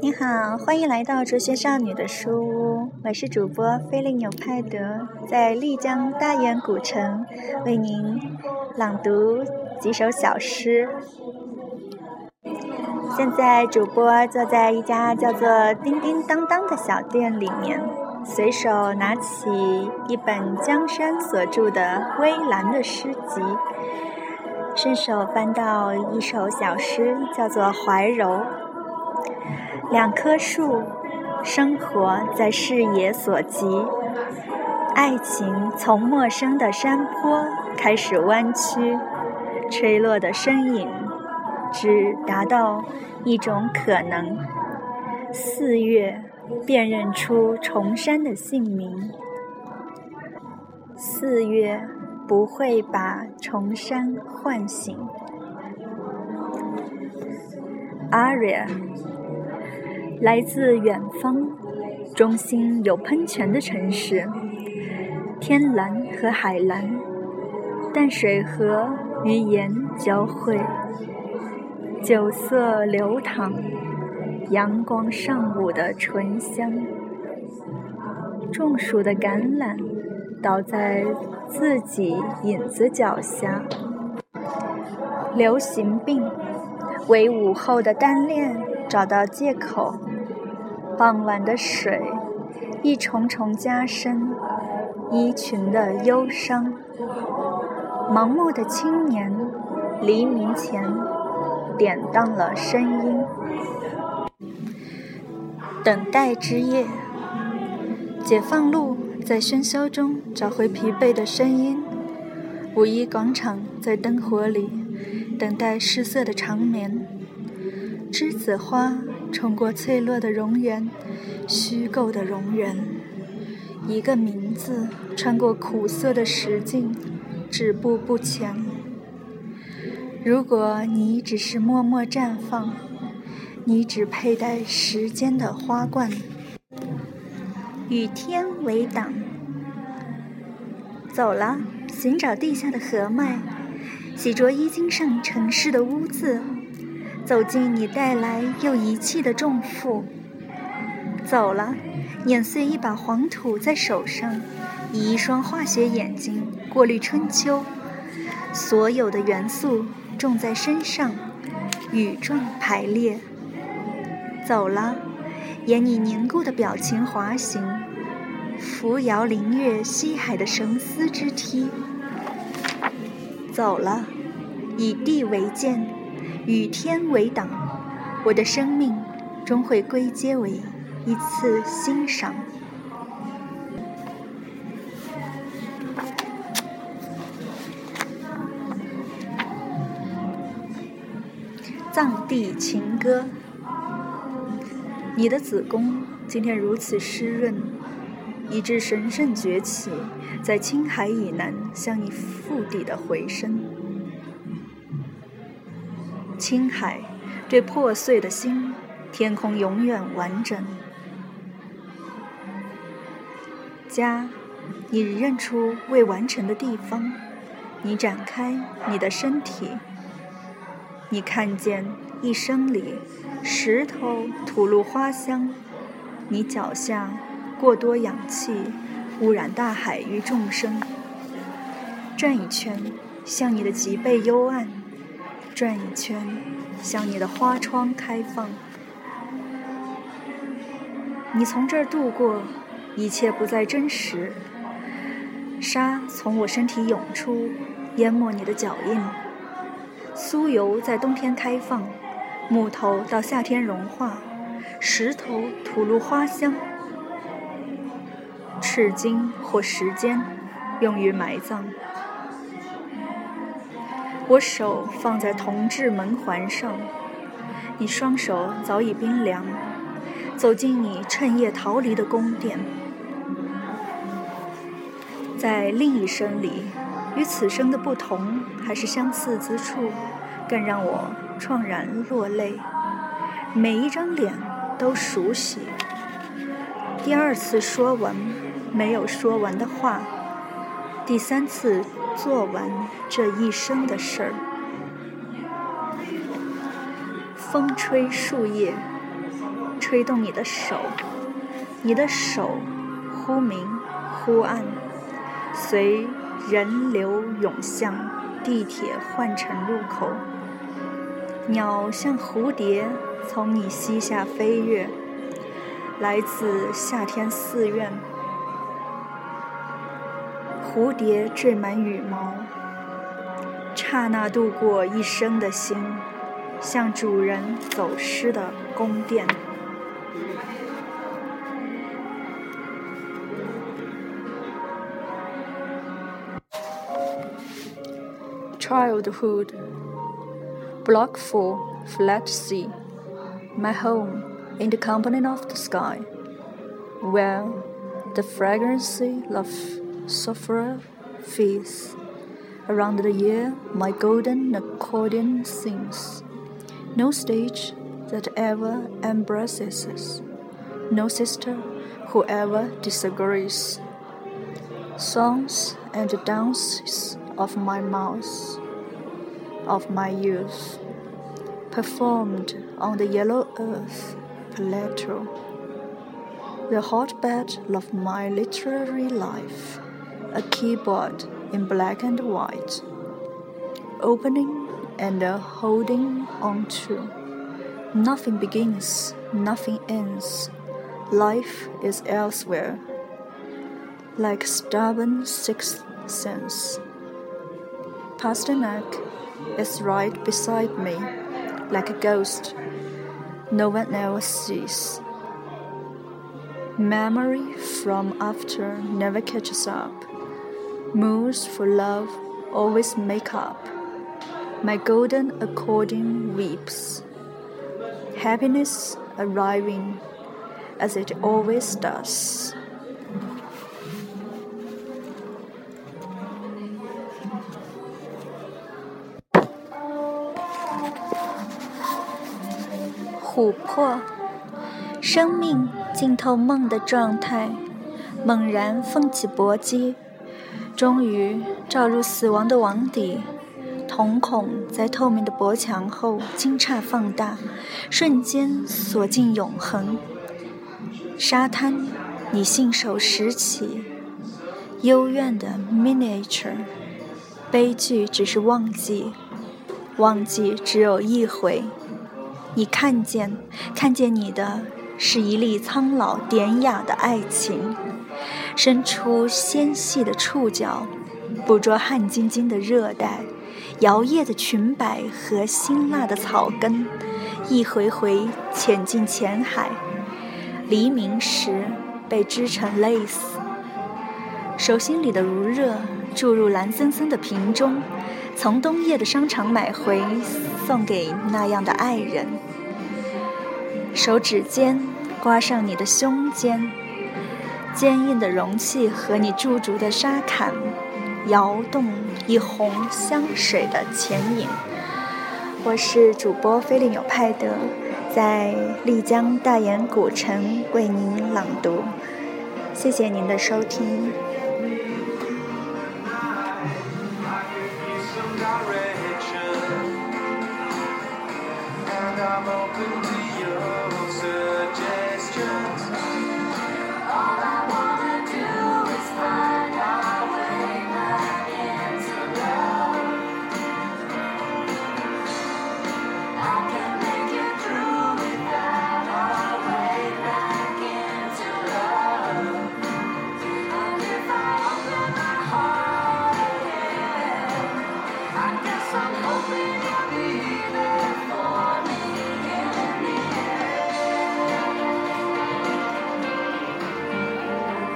你好，欢迎来到哲学少女的书屋，我是主播菲利纽派德，在丽江大研古城为您朗读几首小诗。现在主播坐在一家叫做“叮叮当当”的小店里面，随手拿起一本江山所著的微澜的诗集，顺手翻到一首小诗，叫做《怀柔》。两棵树，生活在视野所及，爱情从陌生的山坡开始弯曲，吹落的身影只达到一种可能。四月辨认出重山的姓名，四月不会把重山唤醒。Aria。来自远方，中心有喷泉的城市，天蓝和海蓝，淡水河与盐交汇，酒色流淌，阳光上午的醇香，中暑的橄榄倒在自己影子脚下，流行病为午后的单恋找到借口。傍晚的水，一重重加深衣裙的忧伤。盲目的青年，黎明前典当了声音。等待之夜，解放路在喧嚣中找回疲惫的声音。五一广场在灯火里等待失色的长眠。栀子花。冲过脆弱的容颜，虚构的容颜，一个名字穿过苦涩的实境，止步不前。如果你只是默默绽放，你只佩戴时间的花冠，与天为党。走了，寻找地下的河脉，洗濯衣襟上城市的污渍。走进你带来又遗弃的重负，走了，碾碎一把黄土在手上，以一双化学眼睛过滤春秋，所有的元素种在身上，羽状排列。走了，沿你凝固的表情滑行，扶摇凌越西海的绳丝之梯。走了，以地为鉴。与天为党，我的生命终会归结为一次欣赏。藏地情歌，你的子宫今天如此湿润，以致神圣崛起，在青海以南向你腹地的回声。青海，这破碎的心，天空永远完整。家，你认出未完成的地方，你展开你的身体，你看见一生里石头吐露花香，你脚下过多氧气污染大海与众生。转一圈，向你的脊背幽暗。转一圈，向你的花窗开放。你从这儿度过，一切不再真实。沙从我身体涌出，淹没你的脚印。酥油在冬天开放，木头到夏天融化，石头吐露花香。赤金或时间，用于埋葬。我手放在铜制门环上，你双手早已冰凉。走进你趁夜逃离的宫殿，在另一生里，与此生的不同还是相似之处，更让我怆然落泪。每一张脸都熟悉。第二次说完没有说完的话，第三次。做完这一生的事儿，风吹树叶，吹动你的手，你的手忽明忽暗，随人流涌向地铁换乘入口。鸟像蝴蝶从你膝下飞跃，来自夏天寺院。蝴蝶缀满羽毛，刹那度过一生的心，像主人走失的宫殿。Childhood Block 4, Flat C. My home in the company of the sky, where the fragrance of sulphur fills. Around the year, my golden accordion sings. No stage that ever embraces us, no sister who ever disagrees. Songs and dances of my mouth of my youth, performed on the yellow earth plateau, the hotbed of my literary life, a keyboard in black and white, opening and holding on to. Nothing begins, nothing ends. Life is elsewhere, like stubborn sixth sense. Pasternak is right beside me, like a ghost no one else sees. Memory from after never catches up. Moods for love always make up. My golden accordion weeps. Happiness arriving as it always does. 琥珀，生命浸透梦的状态，猛然奋起搏击， 终于照入死亡的网底，瞳孔在透明的薄墙后惊诧放大，瞬间锁进永恒。沙滩，你信手拾起，幽怨的 miniature，悲剧只是忘记，忘记只有一回。你看见，看见你的是一粒苍老典雅的爱情，伸出纤细的触角，捕捉汗津津的热带，摇曳的裙摆和辛辣的草根，一回回潜进浅海，黎明时被织成蕾丝，手心里的如热注入蓝森森的瓶中。从冬夜的商场买回，送给那样的爱人。手指尖刮上你的胸肩，坚硬的容器和你驻足的沙坎，摇动一泓香水的浅影。我是主播菲利纽派德，在丽江大研古城为您朗读。谢谢您的收听。